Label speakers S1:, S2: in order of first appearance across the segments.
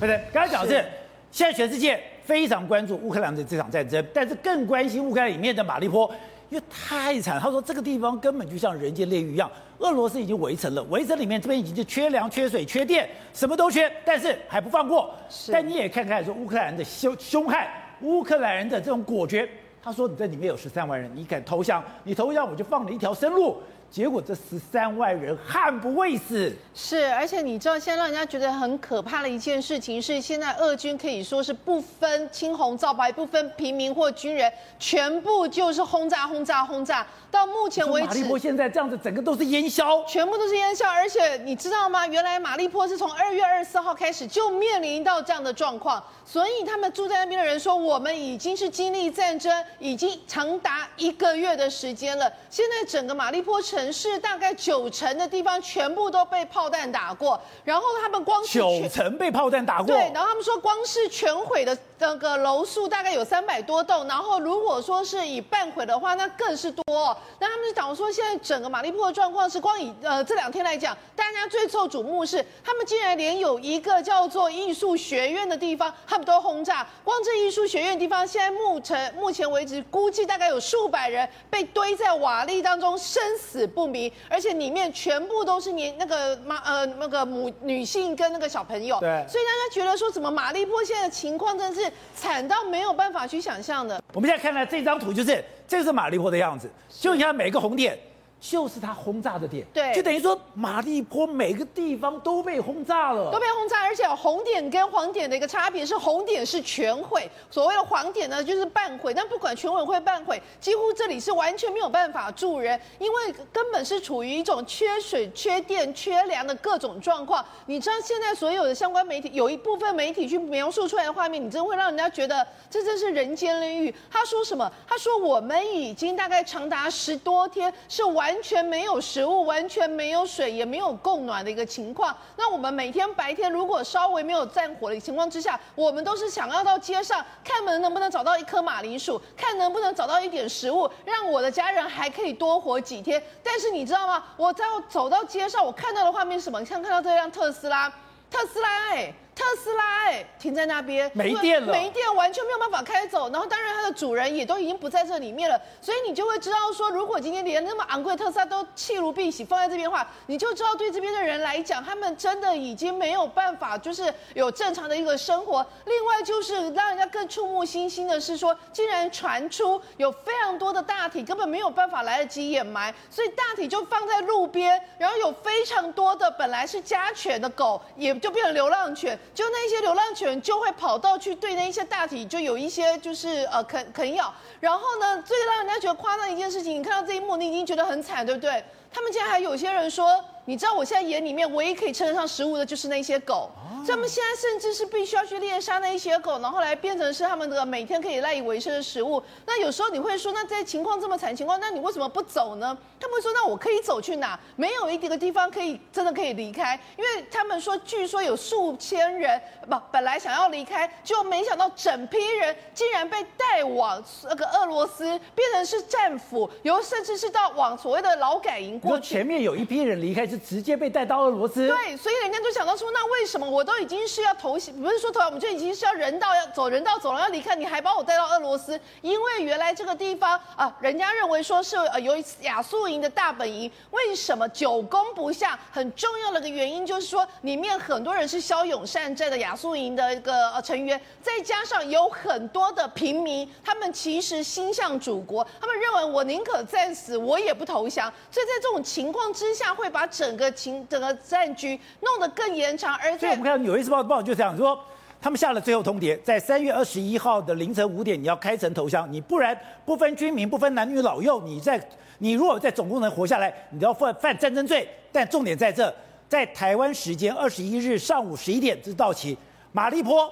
S1: 不是，刚才讲的是，现在全世界非常关注乌克兰的这场战争，但是更关心乌克兰里面的马利坡，因为太惨。他说这个地方根本就像人间炼狱一样，俄罗斯已经围城了，围城里面这边已经是缺粮、缺水、缺电，什么都缺，但是还不放过。但你也看看说乌克兰人的凶凶悍，乌克兰人的这种果决。他说你在里面有十三万人，你敢投降？你投降我就放你一条生路。结果这十三万人悍不畏死，
S2: 是，而且你知道现在让人家觉得很可怕的一件事情是，现在俄军可以说是不分青红皂白，不分平民或军人，全部就是轰炸、轰炸、轰炸。到目前为止，
S1: 马利坡现在这样子，整个都是烟硝，
S2: 全部都是烟硝。而且你知道吗？原来马利坡是从二月二十四号开始就面临到这样的状况，所以他们住在那边的人说，我们已经是经历战争，已经长达一个月的时间了。现在整个马利坡城。城市大概九成的地方全部都被炮弹打过，然后他们光是
S1: 九成被炮弹打过，
S2: 对，然后他们说光是全毁的那个楼数大概有三百多栋，然后如果说是以半毁的话，那更是多。那他们就讲说，现在整个马利坡的状况是光以呃这两天来讲，大家最受瞩目是他们竟然连有一个叫做艺术学院的地方，他们都轰炸。光这艺术学院的地方，现在目前目前为止估计大概有数百人被堆在瓦砾当中，生死不明，而且里面全部都是年那个妈呃那个母女性跟那个小朋友，
S1: 对，
S2: 所以大家觉得说，怎么马利坡现在的情况真的是惨到没有办法去想象的。
S1: 我们现在看到这张图，就是这是马利坡的样子，就你看每个红点。就是他轰炸的点，
S2: 对，
S1: 就等于说马利坡每个地方都被轰炸了，
S2: 都被轰炸，而且红点跟黄点的一个差别是，红点是全毁，所谓的黄点呢就是半毁。但不管全毁或半毁，几乎这里是完全没有办法住人，因为根本是处于一种缺水、缺电、缺粮的各种状况。你知道现在所有的相关媒体，有一部分媒体去描述出来的画面，你真会让人家觉得这真是人间炼狱。他说什么？他说我们已经大概长达十多天是完。完全没有食物，完全没有水，也没有供暖的一个情况。那我们每天白天如果稍微没有战火的情况之下，我们都是想要到街上看门能不能找到一颗马铃薯，看能不能找到一点食物，让我的家人还可以多活几天。但是你知道吗？我在走到街上，我看到的画面是什么？你像看到这辆特斯拉，特斯拉哎、特斯拉哎、欸，停在那边
S1: 没电了，
S2: 没电，完全没有办法开走。然后当然它的主人也都已经不在这里面了，所以你就会知道说，如果今天连那么昂贵的特斯拉都弃如敝屣放在这边的话，你就知道对这边的人来讲，他们真的已经没有办法，就是有正常的一个生活。另外就是让人家更触目惊心的是说，竟然传出有非常多的大体根本没有办法来得及掩埋，所以大体就放在路边，然后有非常多的本来是家犬的狗，也就变成流浪犬。就那些流浪犬就会跑到去对那一些大体就有一些就是呃啃啃咬，然后呢，最让人家觉得夸张一件事情，你看到这一幕，你已经觉得很惨，对不对？他们竟然还有些人说，你知道我现在眼里面唯一可以称得上食物的就是那些狗。他们现在甚至是必须要去猎杀那一些狗，然后来变成是他们的每天可以赖以为生的食物。那有时候你会说，那在情况这么惨情况，那你为什么不走呢？他们会说，那我可以走去哪？没有一个地方可以真的可以离开，因为他们说，据说有数千人不本来想要离开，就没想到整批人竟然被带往那个俄罗斯，变成是战俘，有甚至是到往所谓的劳改营过去。
S1: 前面有一批人离开，是直接被带到俄罗斯。
S2: 对，所以人家就想到说，那为什么我？都已经是要投降，不是说投降，我们就已经是要人道要走人道走廊要离开，你还把我带到俄罗斯？因为原来这个地方啊，人家认为说是呃有亚速营的大本营，为什么久攻不下？很重要的一个原因就是说，里面很多人是骁勇善战的亚速营的一个呃成员，再加上有很多的平民，他们其实心向祖国，他们认为我宁可战死，我也不投降。所以在这种情况之下，会把整个情整个战局弄得更延长，而且我们看。
S1: 有一次报报道就这样说，他们下了最后通牒，在三月二十一号的凌晨五点，你要开城投降，你不然不分军民、不分男女老幼，你在你如果在总共能活下来，你都要犯犯战争罪。但重点在这，在台湾时间二十一日上午十一点，至到期，马利坡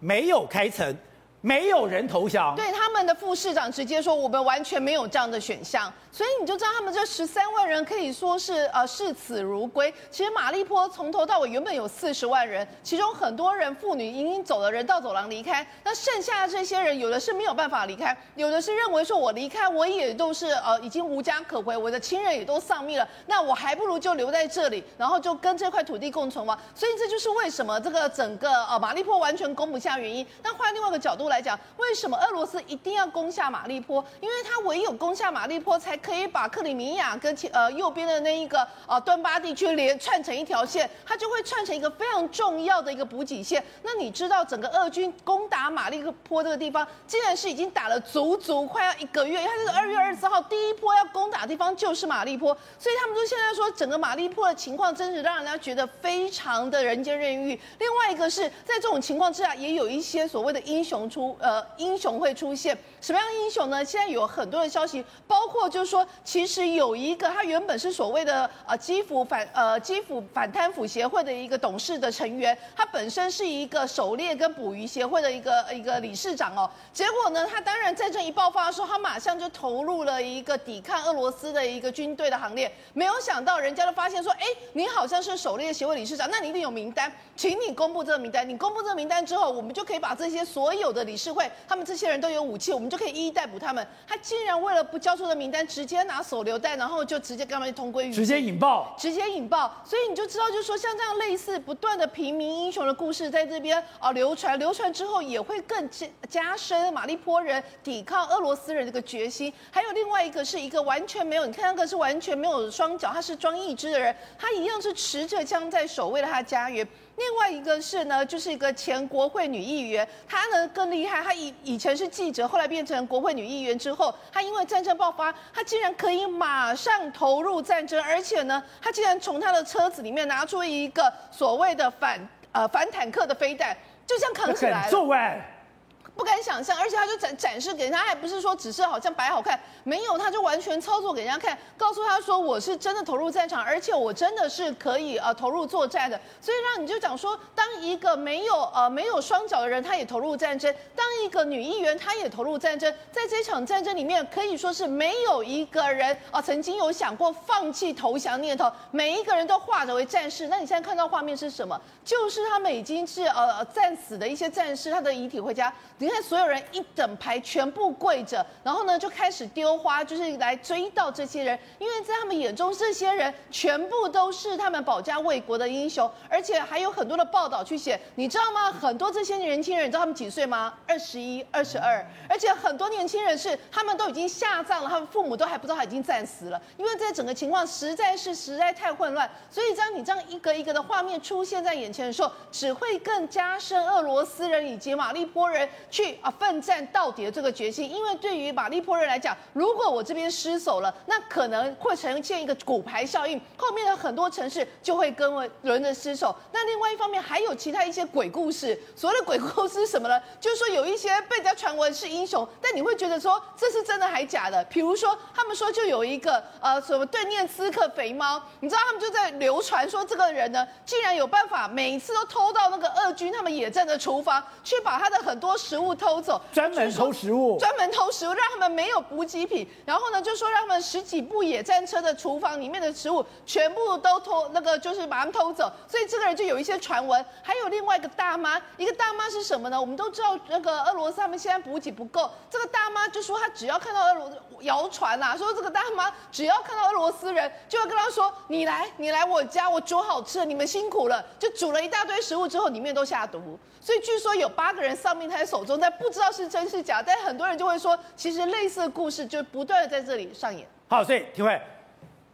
S1: 没有开城，没有人投降。
S2: 对，他的副市长直接说，我们完全没有这样的选项。所以你就知道他们这十三万人可以说是呃视死如归。其实马利坡从头到尾原本有四十万人，其中很多人妇女已经走了人道走廊离开。那剩下的这些人，有的是没有办法离开，有的是认为说我离开我也都是呃已经无家可回，我的亲人也都丧命了，那我还不如就留在这里，然后就跟这块土地共存亡。所以这就是为什么这个整个呃马利坡完全攻不下原因。那换另外一个角度来讲，为什么俄罗斯一一定要攻下马利坡？因为他唯有攻下马利坡才。可以把克里米亚跟呃右边的那一个呃顿巴地区连串成一条线，它就会串成一个非常重要的一个补给线。那你知道整个俄军攻打马利坡这个地方，竟然是已经打了足足快要一个月，因为它这个二月二十四号第一波要攻打的地方就是马利坡，所以他们就现在说整个马利坡的情况，真是让人家觉得非常的人间炼狱。另外一个是在这种情况之下，也有一些所谓的英雄出呃英雄会出现，什么样的英雄呢？现在有很多的消息，包括就是。说其实有一个，他原本是所谓的呃基辅反呃基辅反贪腐协会的一个董事的成员，他本身是一个狩猎跟捕鱼协会的一个一个理事长哦。结果呢，他当然战争一爆发的时候，他马上就投入了一个抵抗俄罗斯的一个军队的行列。没有想到，人家都发现说，哎，你好像是狩猎协会理事长，那你一定有名单，请你公布这个名单。你公布这个名单之后，我们就可以把这些所有的理事会，他们这些人都有武器，我们就可以一一逮捕他们。他竟然为了不交出的名单，直接拿手榴弹，然后就直接干嘛？就同归于，
S1: 直接引爆，
S2: 直接引爆。所以你就知道，就是说像这样类似不断的平民英雄的故事，在这边啊流传，流传之后也会更加加深马利坡人抵抗俄罗斯人这个决心。还有另外一个是一个完全没有，你看那个是完全没有双脚，他是装义肢的人，他一样是持着枪在守卫了他家园。另外一个是呢，就是一个前国会女议员，她呢更厉害，她以以前是记者，后来变成国会女议员之后，她因为战争爆发，她竟然可以马上投入战争，而且呢，她竟然从她的车子里面拿出一个所谓的反呃反坦克的飞弹，就这样扛起来了。不敢想象，而且他就展展示给人家，还不是说只是好像摆好看，没有，他就完全操作给人家看，告诉他说我是真的投入战场，而且我真的是可以呃投入作战的。所以让你就讲说，当一个没有呃没有双脚的人，他也投入战争；当一个女议员，她也投入战争。在这场战争里面，可以说是没有一个人啊、曾经有想过放弃投降念头，每一个人都化着为战士。那你现在看到画面是什么？就是他们已经是呃战死的一些战士，他的遗体回家。你看，所有人一整排全部跪着，然后呢就开始丢花，就是来追悼这些人，因为在他们眼中，这些人全部都是他们保家卫国的英雄，而且还有很多的报道去写，你知道吗？很多这些年轻人，你知道他们几岁吗？二十一、二十二，而且很多年轻人是他们都已经下葬了，他们父母都还不知道他已经战死了，因为这整个情况实在是实在太混乱，所以当你这样一个一个的画面出现在眼前的时候，只会更加深俄罗斯人以及马利波人。去啊，奋战到底的这个决心，因为对于马利坡人来讲，如果我这边失守了，那可能会呈现一个骨牌效应，后面的很多城市就会跟轮着失守。那另外一方面，还有其他一些鬼故事。所谓的鬼故事是什么呢？就是说有一些被人家传闻是英雄，但你会觉得说这是真的还假的？比如说他们说就有一个呃什么对涅茨克肥猫，你知道他们就在流传说这个人呢，竟然有办法每次都偷到那个俄军他们野战的厨房，去把他的很多食物。偷走，
S1: 专门偷食物，
S2: 专门偷食物，让他们没有补给品。然后呢，就说让他们十几部野战车的厨房里面的食物全部都偷，那个就是把他们偷走。所以这个人就有一些传闻。还有另外一个大妈，一个大妈是什么呢？我们都知道那个俄罗斯他们现在补给不够。这个大妈就说，她只要看到俄罗谣传啊，说这个大妈只要看到俄罗斯人，就要跟他说：“你来，你来我家，我煮好吃的，你们辛苦了。”就煮了一大堆食物之后，里面都下毒。所以据说有八个人丧命他在手中。但不知道是真是假，但很多人就会说，其实类似的故事就不断的在这里上演。
S1: 好，所以廷辉，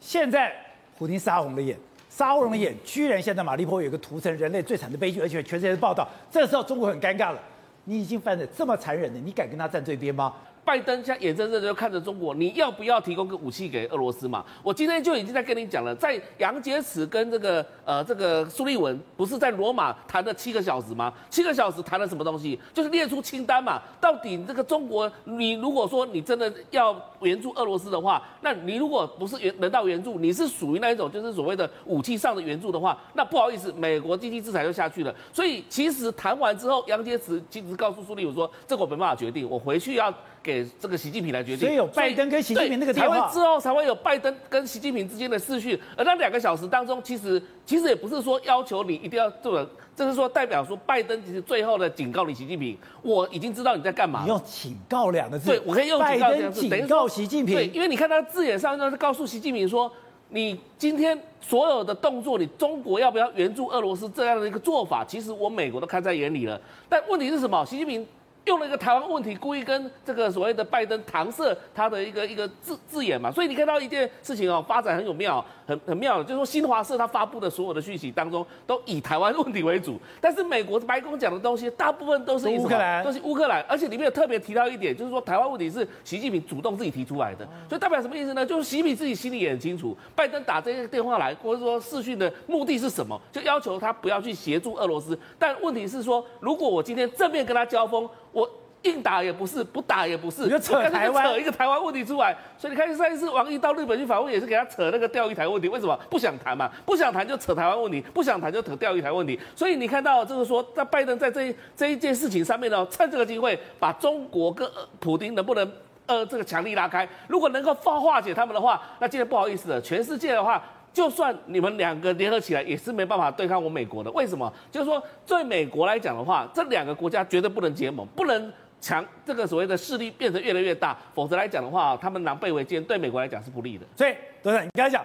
S1: 现在虎丁杀红了眼，杀红了眼，居然现在马利坡有一个屠城人类最惨的悲剧，而且全世界的报道。这时候中国很尴尬了，你已经犯了这么残忍的，你敢跟他站这边吗？
S3: 拜登现在眼睁睁的就看着中国，你要不要提供个武器给俄罗斯嘛？我今天就已经在跟你讲了，在杨洁篪跟这个呃这个苏利文不是在罗马谈了七个小时吗？七个小时谈了什么东西？就是列出清单嘛。到底这个中国，你如果说你真的要援助俄罗斯的话，那你如果不是援人道援助，你是属于那一种就是所谓的武器上的援助的话，那不好意思，美国经济制裁就下去了。所以其实谈完之后，杨洁篪其实告诉苏利文说，这个我没办法决定，我回去要。给这个习近平来决定，
S1: 所以有拜登跟习近平那个才会
S3: 之后，才会有拜登跟习近平之间的视讯。而那两个小时当中，其实其实也不是说要求你一定要做，这是说代表说拜登其实最后的警告你习近平，我已经知道你在干嘛。
S1: 你用警告两个字，
S3: 对，我可以用警告两个字，
S1: 警告习近平。
S3: 对，因为你看他字眼上就是告诉习近平说，你今天所有的动作，你中国要不要援助俄罗斯这样的一个做法，其实我美国都看在眼里了。但问题是什么？习近平。用了一个台湾问题，故意跟这个所谓的拜登搪塞他的一个一个字字眼嘛，所以你看到一件事情哦，发展很有妙，很很妙的，就是说新华社他发布的所有的讯息当中，都以台湾问题为主，但是美国白宫讲的东西，大部分都是乌克兰，都是乌克兰，而且里面有特别提到一点，就是说台湾问题是习近平主动自己提出来的，所以代表什么意思呢？就是习近平自己心里也很清楚，拜登打这个电话来，或者说视讯的目的是什么，就要求他不要去协助俄罗斯，但问题是说，如果我今天正面跟他交锋，我硬打也不是，不打也不是，
S1: 你就扯台湾，
S3: 扯一个台湾问题出来。所以你看上一次王毅到日本去访问，也是给他扯那个钓鱼台问题。为什么不想谈嘛？不想谈就扯台湾问题，不想谈就扯钓鱼台问题。所以你看到就是说，在拜登在这一这一件事情上面呢，趁这个机会把中国跟普京能不能呃这个强力拉开，如果能够化化解他们的话，那今天不好意思了，全世界的话。就算你们两个联合起来，也是没办法对抗我美国的。为什么？就是说，对美国来讲的话，这两个国家绝对不能结盟，不能强这个所谓的势力变得越来越大，否则来讲的话，他们狼狈为奸，对美国来讲是不利的。
S1: 所以，董事长，你刚才讲，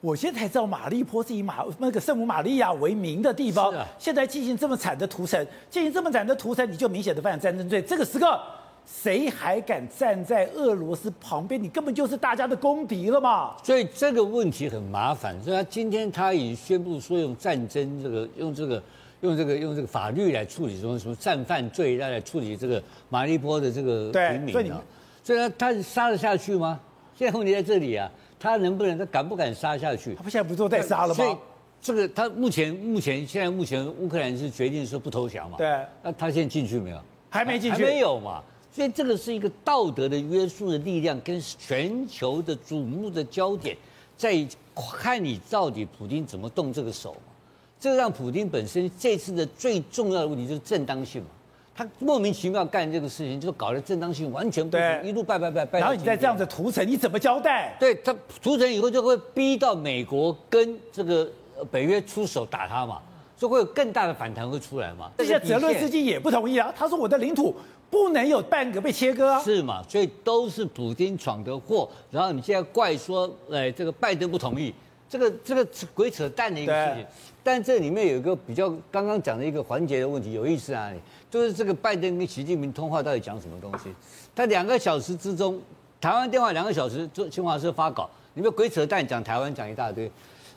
S1: 我现在才知道马利坡是以马那个圣母玛利亚为名的地方，啊、现在进行这么惨的屠城，进行这么惨的屠城，你就明显的犯了战争罪。这个时刻。谁还敢站在俄罗斯旁边？你根本就是大家的公敌了嘛！
S4: 所以这个问题很麻烦。所以他今天他已宣布说用战争这个用这个用这个用这个法律来处理什么什么战犯罪来来处理这个马利波的这个平民啊。所以他他杀得下去吗？现在问题在这里啊，他能不能他敢不敢杀下去？
S1: 他不现在不做再杀了吗？
S4: 所以这个他目前目前现在目前乌克兰是决定说不投降嘛？
S1: 对。
S4: 那他现在进去没有？
S1: 还没进去。
S4: 还没有嘛？所以这个是一个道德的约束的力量，跟全球的瞩目的焦点，在看你到底普京怎么动这个手嘛。这个让普京本身这次的最重要的问题就是正当性嘛。他莫名其妙干这个事情，就搞得正当性完全不对，一路败败败败。
S1: 然后你再这样子屠城，你怎么交代？
S4: 对他屠城以后就会逼到美国跟这个北约出手打他嘛，所以会有更大的反弹会出来嘛。
S1: 这些泽伦斯基也不同意啊，他说我的领土。不能有半个被切割啊！
S4: 是嘛？所以都是普京闯的祸。然后你现在怪说，哎，这个拜登不同意，这个这个鬼扯淡的一个事情。但这里面有一个比较刚刚讲的一个环节的问题，有意思啊，就是这个拜登跟习近平通话到底讲什么东西？他两个小时之中，台湾电话两个小时，做新华社发稿，你们鬼扯淡讲台湾讲一大堆，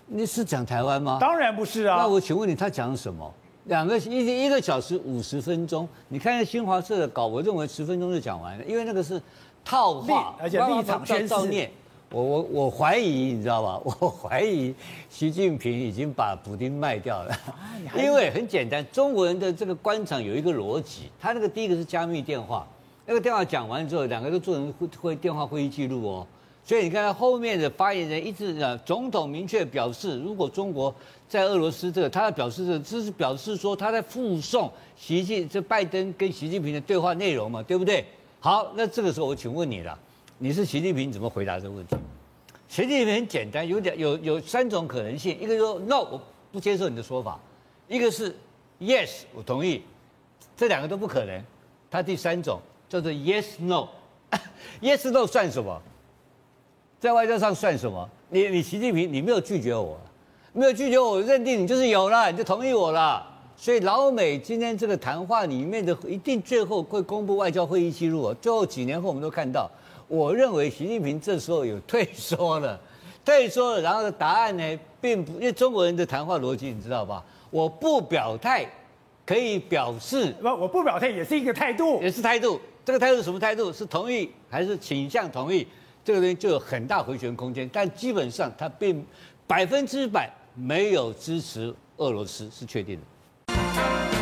S4: 你是讲台湾吗？
S1: 当然不是啊。
S4: 那我请问你，他讲什么？两个一一个小时五十分钟，你看下新华社的稿，我认为十分钟就讲完了，因为那个是套话，
S1: 而且立场宣示。
S4: 我我我怀疑，你知道吧？我怀疑习近平已经把补丁卖掉了，因为很简单，中国人的这个官场有一个逻辑，他那个第一个是加密电话，那个电话讲完之后，两个都做成会会电话会议记录哦。所以你看，他后面的发言人一直讲，总统明确表示，如果中国在俄罗斯这个，他在表示这个，这是表示说他在附送习近这拜登跟习近平的对话内容嘛，对不对？好，那这个时候我请问你了，你是习近平，怎么回答这个问题？习近平很简单，有点有有三种可能性，一个说 no，我不接受你的说法；一个是 yes，我同意，这两个都不可能。他第三种叫做 yes no，yes no 算什么？在外交上算什么？你你习近平，你没有拒绝我，没有拒绝我，我认定你就是有了，你就同意我了。所以老美今天这个谈话里面的一定最后会公布外交会议记录。最后几年后我们都看到，我认为习近平这时候有退缩了，退缩了。然后的答案呢，并不因为中国人的谈话逻辑你知道吧？我不表态，可以表示
S1: 不，我不表态也是一个态度，
S4: 也是态度。这个态度是什么态度？是同意还是倾向同意？这个东西就有很大回旋空间。但基本上，它并百分之百没有支持俄罗斯，是确定的。